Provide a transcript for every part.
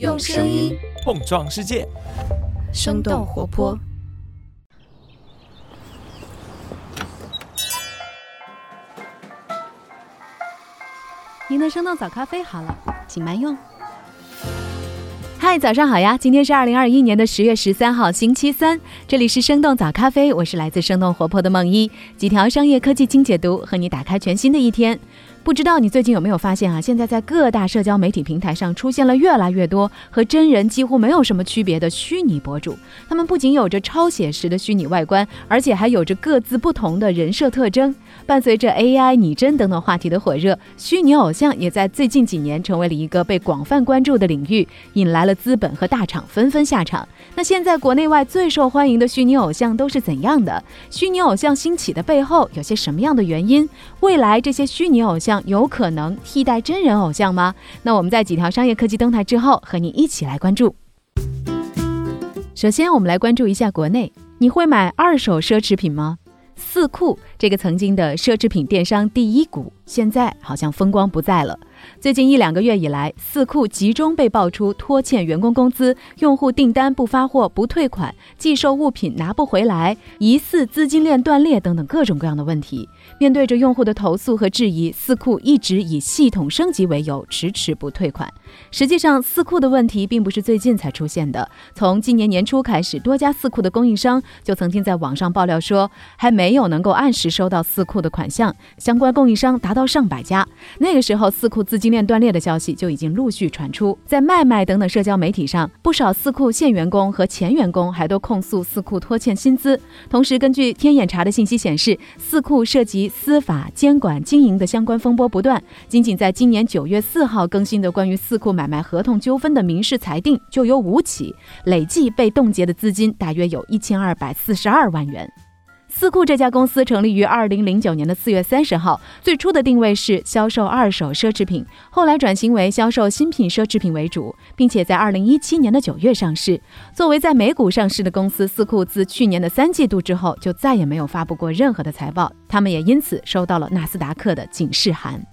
用声音碰撞世界，生动活泼。您的生动早咖啡好了，请慢用。嗨，早上好呀！今天是二零二一年的十月十三号，星期三。这里是生动早咖啡，我是来自生动活泼的梦一，几条商业科技精解读，和你打开全新的一天。不知道你最近有没有发现啊？现在在各大社交媒体平台上出现了越来越多和真人几乎没有什么区别的虚拟博主。他们不仅有着超写实的虚拟外观，而且还有着各自不同的人设特征。伴随着 AI、拟真等等话题的火热，虚拟偶像也在最近几年成为了一个被广泛关注的领域，引来了资本和大厂纷纷下场。那现在国内外最受欢迎的虚拟偶像都是怎样的？虚拟偶像兴起的背后有些什么样的原因？未来这些虚拟偶像有可能替代真人偶像吗？那我们在几条商业科技动态之后，和你一起来关注。首先，我们来关注一下国内，你会买二手奢侈品吗？四库这个曾经的奢侈品电商第一股，现在好像风光不再了。最近一两个月以来，四库集中被爆出拖欠员工工资、用户订单不发货、不退款、寄售物品拿不回来、疑似资金链断裂等等各种各样的问题。面对着用户的投诉和质疑，四库一直以系统升级为由，迟迟不退款。实际上，四库的问题并不是最近才出现的。从今年年初开始，多家四库的供应商就曾经在网上爆料说，还没有能够按时收到四库的款项，相关供应商达到上百家。那个时候，四库资金链断裂的消息就已经陆续传出，在卖卖等等社交媒体上，不少四库现员工和前员工还都控诉四库拖欠薪资。同时，根据天眼查的信息显示，四库涉及司法监管经营的相关风波不断。仅仅在今年九月四号更新的关于四库买卖合同纠纷的民事裁定就有五起，累计被冻结的资金大约有一千二百四十二万元。四库这家公司成立于二零零九年的四月三十号，最初的定位是销售二手奢侈品，后来转型为销售新品奢侈品为主，并且在二零一七年的九月上市。作为在美股上市的公司，四库自去年的三季度之后就再也没有发布过任何的财报，他们也因此收到了纳斯达克的警示函。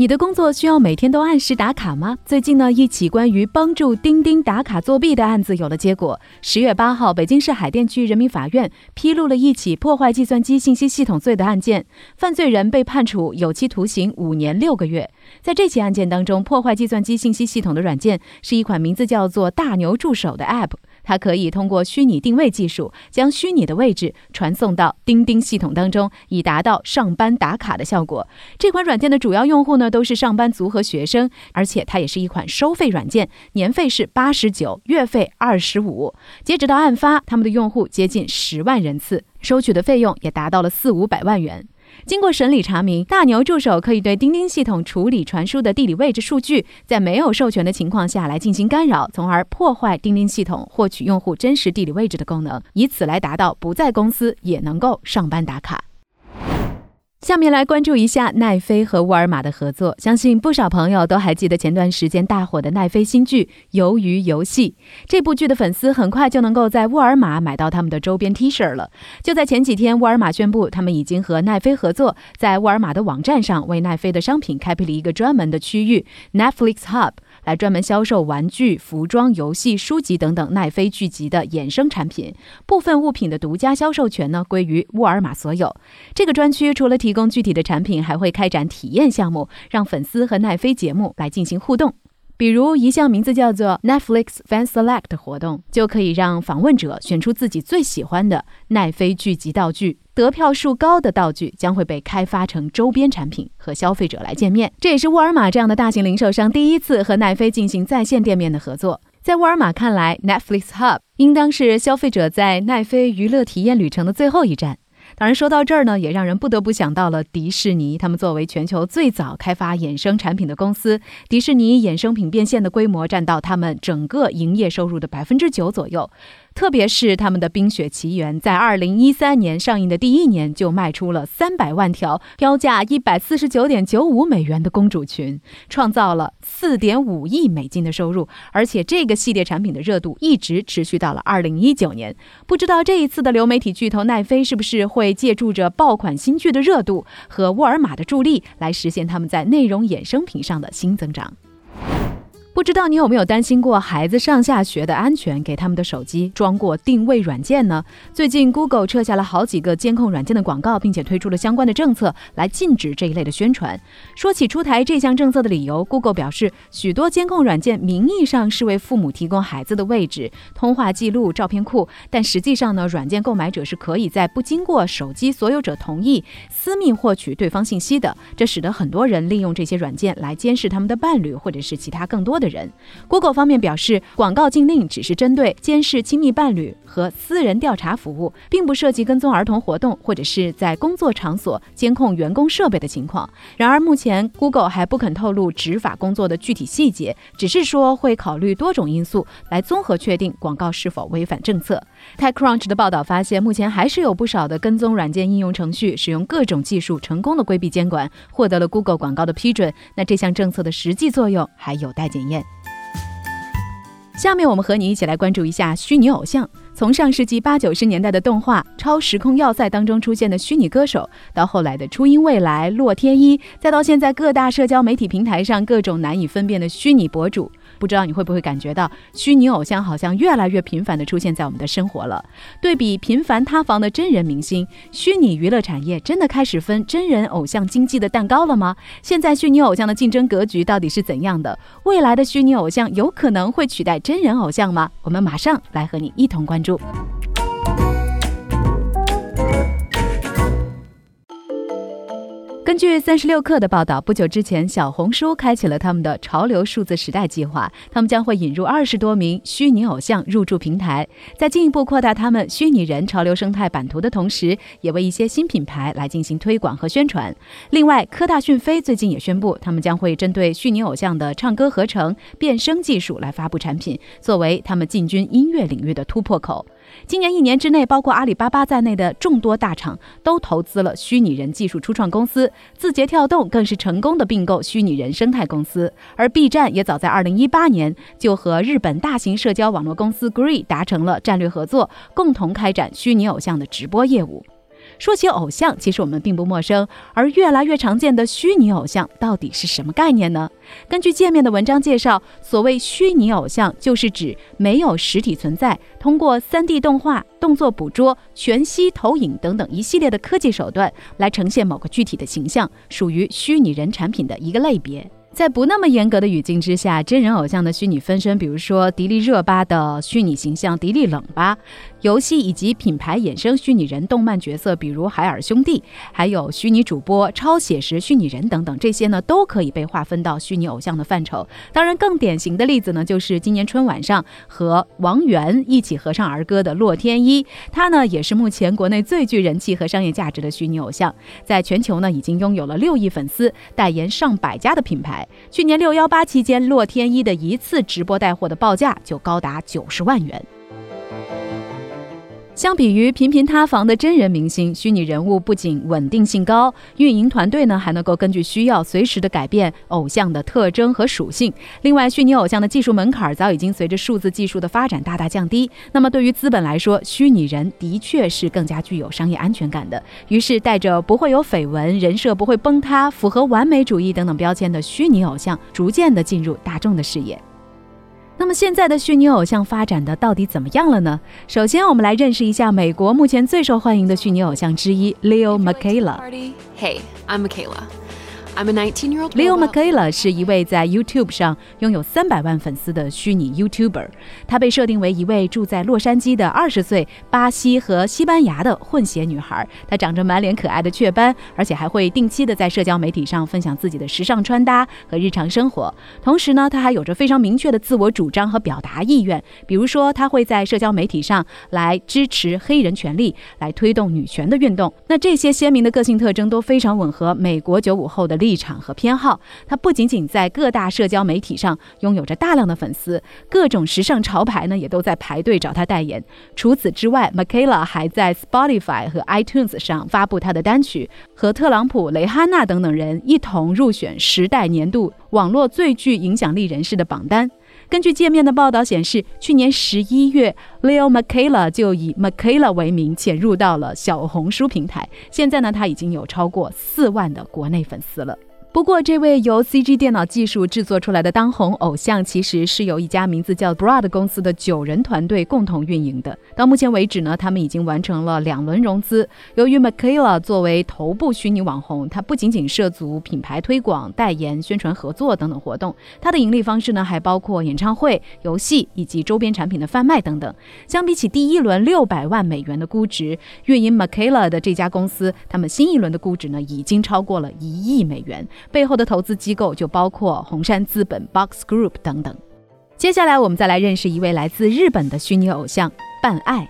你的工作需要每天都按时打卡吗？最近呢，一起关于帮助钉钉打卡作弊的案子有了结果。十月八号，北京市海淀区人民法院披露了一起破坏计算机信息系统罪的案件，犯罪人被判处有期徒刑五年六个月。在这起案件当中，破坏计算机信息系统的软件是一款名字叫做“大牛助手”的 App。它可以通过虚拟定位技术，将虚拟的位置传送到钉钉系统当中，以达到上班打卡的效果。这款软件的主要用户呢，都是上班族和学生，而且它也是一款收费软件，年费是八十九，月费二十五。截止到案发，他们的用户接近十万人次，收取的费用也达到了四五百万元。经过审理查明，大牛助手可以对钉钉系统处理传输的地理位置数据，在没有授权的情况下来进行干扰，从而破坏钉钉系统获取用户真实地理位置的功能，以此来达到不在公司也能够上班打卡。下面来关注一下奈飞和沃尔玛的合作。相信不少朋友都还记得前段时间大火的奈飞新剧《鱿鱼游戏》。这部剧的粉丝很快就能够在沃尔玛买到他们的周边 T 恤了。就在前几天，沃尔玛宣布他们已经和奈飞合作，在沃尔玛的网站上为奈飞的商品开辟了一个专门的区域 Netflix Hub。来专门销售玩具、服装、游戏、书籍等等奈飞聚集的衍生产品，部分物品的独家销售权呢归于沃尔玛所有。这个专区除了提供具体的产品，还会开展体验项目，让粉丝和奈飞节目来进行互动。比如一项名字叫做 Netflix Fan Select 活动，就可以让访问者选出自己最喜欢的奈飞剧集道具，得票数高的道具将会被开发成周边产品和消费者来见面。这也是沃尔玛这样的大型零售商第一次和奈飞进行在线店面的合作。在沃尔玛看来，Netflix Hub 应当是消费者在奈飞娱乐体验旅程的最后一站。当然，说到这儿呢，也让人不得不想到了迪士尼。他们作为全球最早开发衍生产品的公司，迪士尼衍生品变现的规模占到他们整个营业收入的百分之九左右。特别是他们的《冰雪奇缘》在二零一三年上映的第一年就卖出了三百万条，标价一百四十九点九五美元的公主裙，创造了四点五亿美金的收入。而且这个系列产品的热度一直持续到了二零一九年。不知道这一次的流媒体巨头奈飞是不是会借助着爆款新剧的热度和沃尔玛的助力，来实现他们在内容衍生品上的新增长？不知道你有没有担心过孩子上下学的安全，给他们的手机装过定位软件呢？最近，Google 撤下了好几个监控软件的广告，并且推出了相关的政策来禁止这一类的宣传。说起出台这项政策的理由，Google 表示，许多监控软件名义上是为父母提供孩子的位置、通话记录、照片库，但实际上呢，软件购买者是可以在不经过手机所有者同意，私密获取对方信息的。这使得很多人利用这些软件来监视他们的伴侣，或者是其他更多的。人，Google 方面表示，广告禁令只是针对监视亲密伴侣和私人调查服务，并不涉及跟踪儿童活动或者是在工作场所监控员工设备的情况。然而，目前 Google 还不肯透露执法工作的具体细节，只是说会考虑多种因素来综合确定广告是否违反政策。TechCrunch 的报道发现，目前还是有不少的跟踪软件应用程序使用各种技术成功的规避监管，获得了 Google 广告的批准。那这项政策的实际作用还有待检验。下面我们和你一起来关注一下虚拟偶像。从上世纪八九十年代的动画《超时空要塞》当中出现的虚拟歌手，到后来的初音未来、洛天依，再到现在各大社交媒体平台上各种难以分辨的虚拟博主。不知道你会不会感觉到，虚拟偶像好像越来越频繁地出现在我们的生活了？对比频繁塌房的真人明星，虚拟娱乐产业真的开始分真人偶像经济的蛋糕了吗？现在虚拟偶像的竞争格局到底是怎样的？未来的虚拟偶像有可能会取代真人偶像吗？我们马上来和你一同关注。根据三十六氪的报道，不久之前，小红书开启了他们的潮流数字时代计划。他们将会引入二十多名虚拟偶像入驻平台，在进一步扩大他们虚拟人潮流生态版图的同时，也为一些新品牌来进行推广和宣传。另外，科大讯飞最近也宣布，他们将会针对虚拟偶像的唱歌合成、变声技术来发布产品，作为他们进军音乐领域的突破口。今年一年之内，包括阿里巴巴在内的众多大厂都投资了虚拟人技术初创公司，字节跳动更是成功的并购虚拟人生态公司，而 B 站也早在2018年就和日本大型社交网络公司 Gree 达成了战略合作，共同开展虚拟偶像的直播业务。说起偶像，其实我们并不陌生，而越来越常见的虚拟偶像到底是什么概念呢？根据界面的文章介绍，所谓虚拟偶像，就是指没有实体存在，通过 3D 动画、动作捕捉、全息投影等等一系列的科技手段来呈现某个具体的形象，属于虚拟人产品的一个类别。在不那么严格的语境之下，真人偶像的虚拟分身，比如说迪丽热巴的虚拟形象迪丽冷巴，游戏以及品牌衍生虚拟人、动漫角色，比如海尔兄弟，还有虚拟主播、超写实虚拟人等等，这些呢都可以被划分到虚拟偶像的范畴。当然，更典型的例子呢，就是今年春晚上和王源一起合唱儿歌的洛天依，他呢也是目前国内最具人气和商业价值的虚拟偶像，在全球呢已经拥有了六亿粉丝，代言上百家的品牌。去年六幺八期间，洛天依的一次直播带货的报价就高达九十万元。相比于频频塌房的真人明星，虚拟人物不仅稳定性高，运营团队呢还能够根据需要随时的改变偶像的特征和属性。另外，虚拟偶像的技术门槛早已经随着数字技术的发展大大降低。那么，对于资本来说，虚拟人的确是更加具有商业安全感的。于是，带着不会有绯闻、人设不会崩塌、符合完美主义等等标签的虚拟偶像，逐渐的进入大众的视野。那么现在的虚拟偶像发展的到底怎么样了呢？首先，我们来认识一下美国目前最受欢迎的虚拟偶像之一 Leo Michaela。Hey, I'm Michaela. I'm a 19-year-old. Leo Michaela 是一位在 YouTube 上拥有三百万粉丝的虚拟 YouTuber。她被设定为一位住在洛杉矶的二十岁巴西和西班牙的混血女孩。她长着满脸可爱的雀斑，而且还会定期的在社交媒体上分享自己的时尚穿搭和日常生活。同时呢，她还有着非常明确的自我主张和表达意愿。比如说，她会在社交媒体上来支持黑人权利，来推动女权的运动。那这些鲜明的个性特征都非常吻合美国九五后的立场和偏好，他不仅仅在各大社交媒体上拥有着大量的粉丝，各种时尚潮牌呢也都在排队找他代言。除此之外，Michaela 还在 Spotify 和 iTunes 上发布他的单曲，和特朗普、雷哈娜等等人一同入选时代年度网络最具影响力人士的榜单。根据界面的报道显示，去年十一月，Leo Michaela 就以 Michaela 为名潜入到了小红书平台。现在呢，他已经有超过四万的国内粉丝了。不过，这位由 CG 电脑技术制作出来的当红偶像，其实是由一家名字叫 Broad 公司的九人团队共同运营的。到目前为止呢，他们已经完成了两轮融资。由于 Michaela 作为头部虚拟网红，她不仅仅涉足品牌推广、代言、宣传、合作等等活动，她的盈利方式呢，还包括演唱会、游戏以及周边产品的贩卖等等。相比起第一轮六百万美元的估值，运营 Michaela 的这家公司，他们新一轮的估值呢，已经超过了一亿美元。背后的投资机构就包括红杉资本、Box Group 等等。接下来，我们再来认识一位来自日本的虚拟偶像半爱。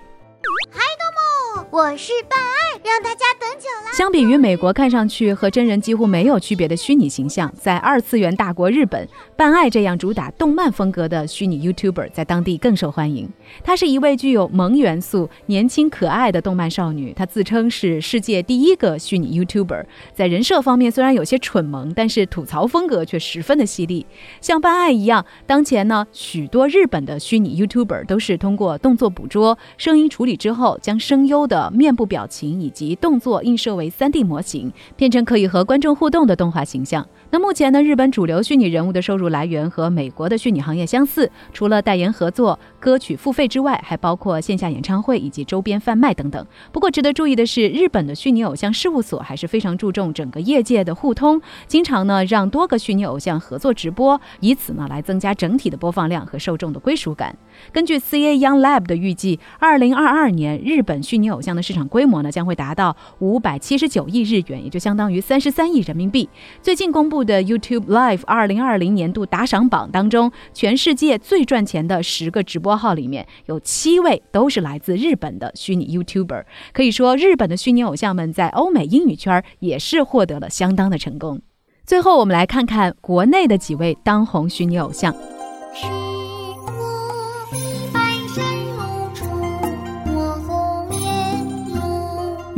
嗨，多么，我是半爱，让大家等久了。相比于美国看上去和真人几乎没有区别的虚拟形象，在二次元大国日本，半爱这样主打动漫风格的虚拟 YouTuber 在当地更受欢迎。她是一位具有萌元素、年轻可爱的动漫少女。她自称是世界第一个虚拟 YouTuber，在人设方面虽然有些蠢萌，但是吐槽风格却十分的犀利。像半爱一样，当前呢许多日本的虚拟 YouTuber 都是通过动作捕捉、声音处理之后，将声优的面部表情以以及动作映射为 3D 模型，变成可以和观众互动的动画形象。那目前呢，日本主流虚拟人物的收入来源和美国的虚拟行业相似，除了代言合作、歌曲付费之外，还包括线下演唱会以及周边贩卖等等。不过值得注意的是，日本的虚拟偶像事务所还是非常注重整个业界的互通，经常呢让多个虚拟偶像合作直播，以此呢来增加整体的播放量和受众的归属感。根据 CA Young Lab 的预计，二零二二年日本虚拟偶像的市场规模呢将会达到五百七十九亿日元，也就相当于三十三亿人民币。最近公布。的 YouTube Live 二零二零年度打赏榜当中，全世界最赚钱的十个直播号里面有七位都是来自日本的虚拟 YouTuber，可以说日本的虚拟偶像们在欧美英语圈也是获得了相当的成功。最后，我们来看看国内的几位当红虚拟偶像。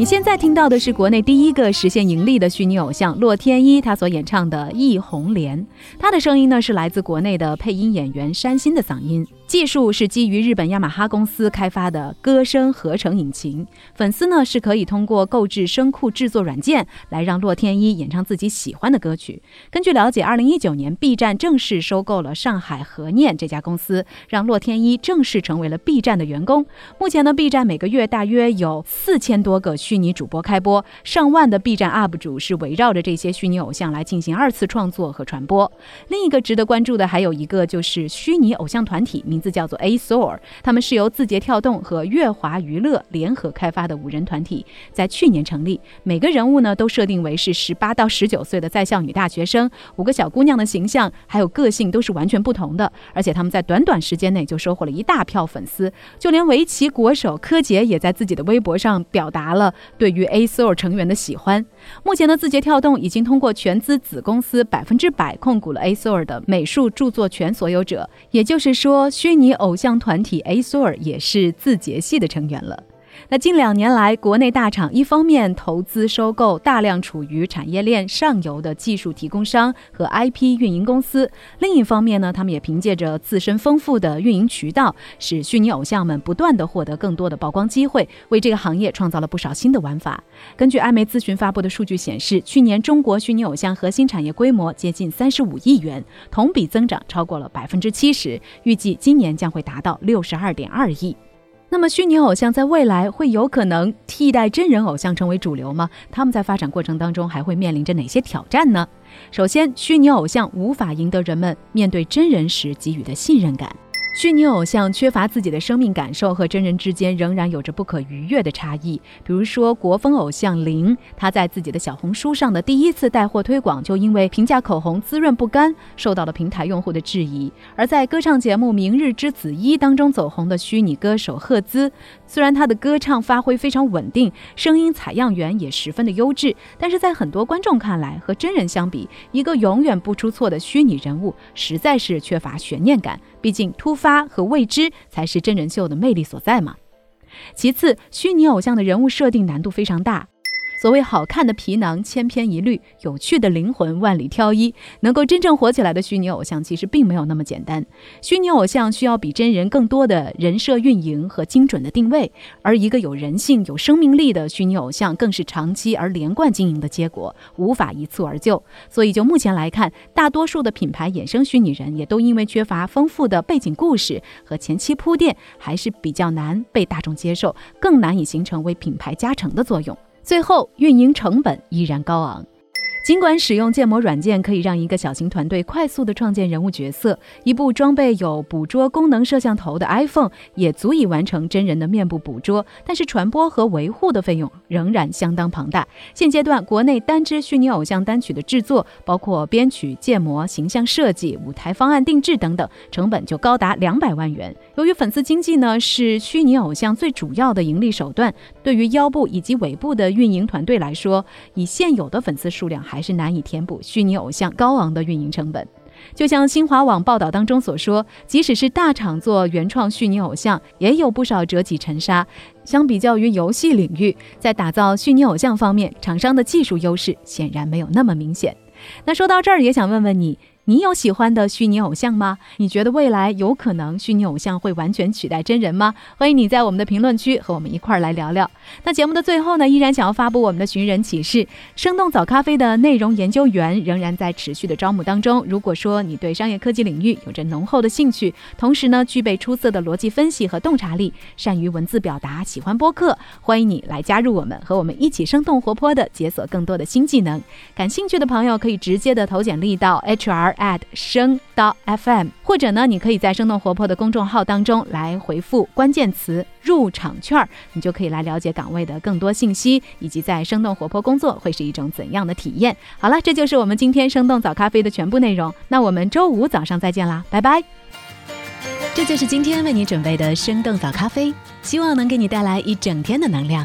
你现在听到的是国内第一个实现盈利的虚拟偶像洛天依，她所演唱的《忆红莲》，她的声音呢是来自国内的配音演员山新的嗓音。技术是基于日本雅马哈公司开发的歌声合成引擎，粉丝呢是可以通过购置声库制作软件来让洛天依演唱自己喜欢的歌曲。根据了解，二零一九年 B 站正式收购了上海和念这家公司，让洛天依正式成为了 B 站的员工。目前呢，B 站每个月大约有四千多个虚拟主播开播，上万的 B 站 UP 主是围绕着这些虚拟偶像来进行二次创作和传播。另一个值得关注的还有一个就是虚拟偶像团体名。名字叫做 Asor，他们是由字节跳动和乐华娱乐联合开发的五人团体，在去年成立。每个人物呢都设定为是十八到十九岁的在校女大学生，五个小姑娘的形象还有个性都是完全不同的。而且他们在短短时间内就收获了一大票粉丝，就连围棋国手柯洁也在自己的微博上表达了对于 Asor 成员的喜欢。目前的字节跳动已经通过全资子公司百分之百控股了 Asor 的美术著作权所有者，也就是说虚。虚拟偶像团体 A s o r 也是字节系的成员了。那近两年来，国内大厂一方面投资收购大量处于产业链上游的技术提供商和 IP 运营公司，另一方面呢，他们也凭借着自身丰富的运营渠道，使虚拟偶像们不断的获得更多的曝光机会，为这个行业创造了不少新的玩法。根据艾媒咨询发布的数据显示，去年中国虚拟偶像核心产业规模接近三十五亿元，同比增长超过了百分之七十，预计今年将会达到六十二点二亿。那么，虚拟偶像在未来会有可能替代真人偶像成为主流吗？他们在发展过程当中还会面临着哪些挑战呢？首先，虚拟偶像无法赢得人们面对真人时给予的信任感。虚拟偶像缺乏自己的生命感受，和真人之间仍然有着不可逾越的差异。比如说，国风偶像林，他在自己的小红书上的第一次带货推广，就因为平价口红滋润不干，受到了平台用户的质疑。而在歌唱节目《明日之子一》当中走红的虚拟歌手赫兹，虽然他的歌唱发挥非常稳定，声音采样源也十分的优质，但是在很多观众看来，和真人相比，一个永远不出错的虚拟人物，实在是缺乏悬念感。毕竟突发和未知才是真人秀的魅力所在嘛。其次，虚拟偶像的人物设定难度非常大。所谓好看的皮囊千篇一律，有趣的灵魂万里挑一，能够真正火起来的虚拟偶像其实并没有那么简单。虚拟偶像需要比真人更多的人设运营和精准的定位，而一个有人性、有生命力的虚拟偶像更是长期而连贯经营的结果，无法一蹴而就。所以就目前来看，大多数的品牌衍生虚拟人也都因为缺乏丰富的背景故事和前期铺垫，还是比较难被大众接受，更难以形成为品牌加成的作用。最后，运营成本依然高昂。尽管使用建模软件可以让一个小型团队快速地创建人物角色，一部装备有捕捉功能摄像头的 iPhone 也足以完成真人的面部捕捉，但是传播和维护的费用仍然相当庞大。现阶段，国内单支虚拟偶像单曲的制作，包括编曲、建模、形象设计、舞台方案定制等等，成本就高达两百万元。由于粉丝经济呢是虚拟偶像最主要的盈利手段，对于腰部以及尾部的运营团队来说，以现有的粉丝数量还是难以填补虚拟偶像高昂的运营成本。就像新华网报道当中所说，即使是大厂做原创虚拟偶像，也有不少折戟沉沙。相比较于游戏领域，在打造虚拟偶像方面，厂商的技术优势显然没有那么明显。那说到这儿，也想问问你。你有喜欢的虚拟偶像吗？你觉得未来有可能虚拟偶像会完全取代真人吗？欢迎你在我们的评论区和我们一块儿来聊聊。那节目的最后呢，依然想要发布我们的寻人启事：生动早咖啡的内容研究员仍然在持续的招募当中。如果说你对商业科技领域有着浓厚的兴趣，同时呢具备出色的逻辑分析和洞察力，善于文字表达，喜欢播客，欢迎你来加入我们，和我们一起生动活泼的解锁更多的新技能。感兴趣的朋友可以直接的投简历到 HR。At 生到 FM，或者呢，你可以在生动活泼的公众号当中来回复关键词入场券，你就可以来了解岗位的更多信息，以及在生动活泼工作会是一种怎样的体验。好了，这就是我们今天生动早咖啡的全部内容。那我们周五早上再见啦，拜拜。这就是今天为你准备的生动早咖啡，希望能给你带来一整天的能量。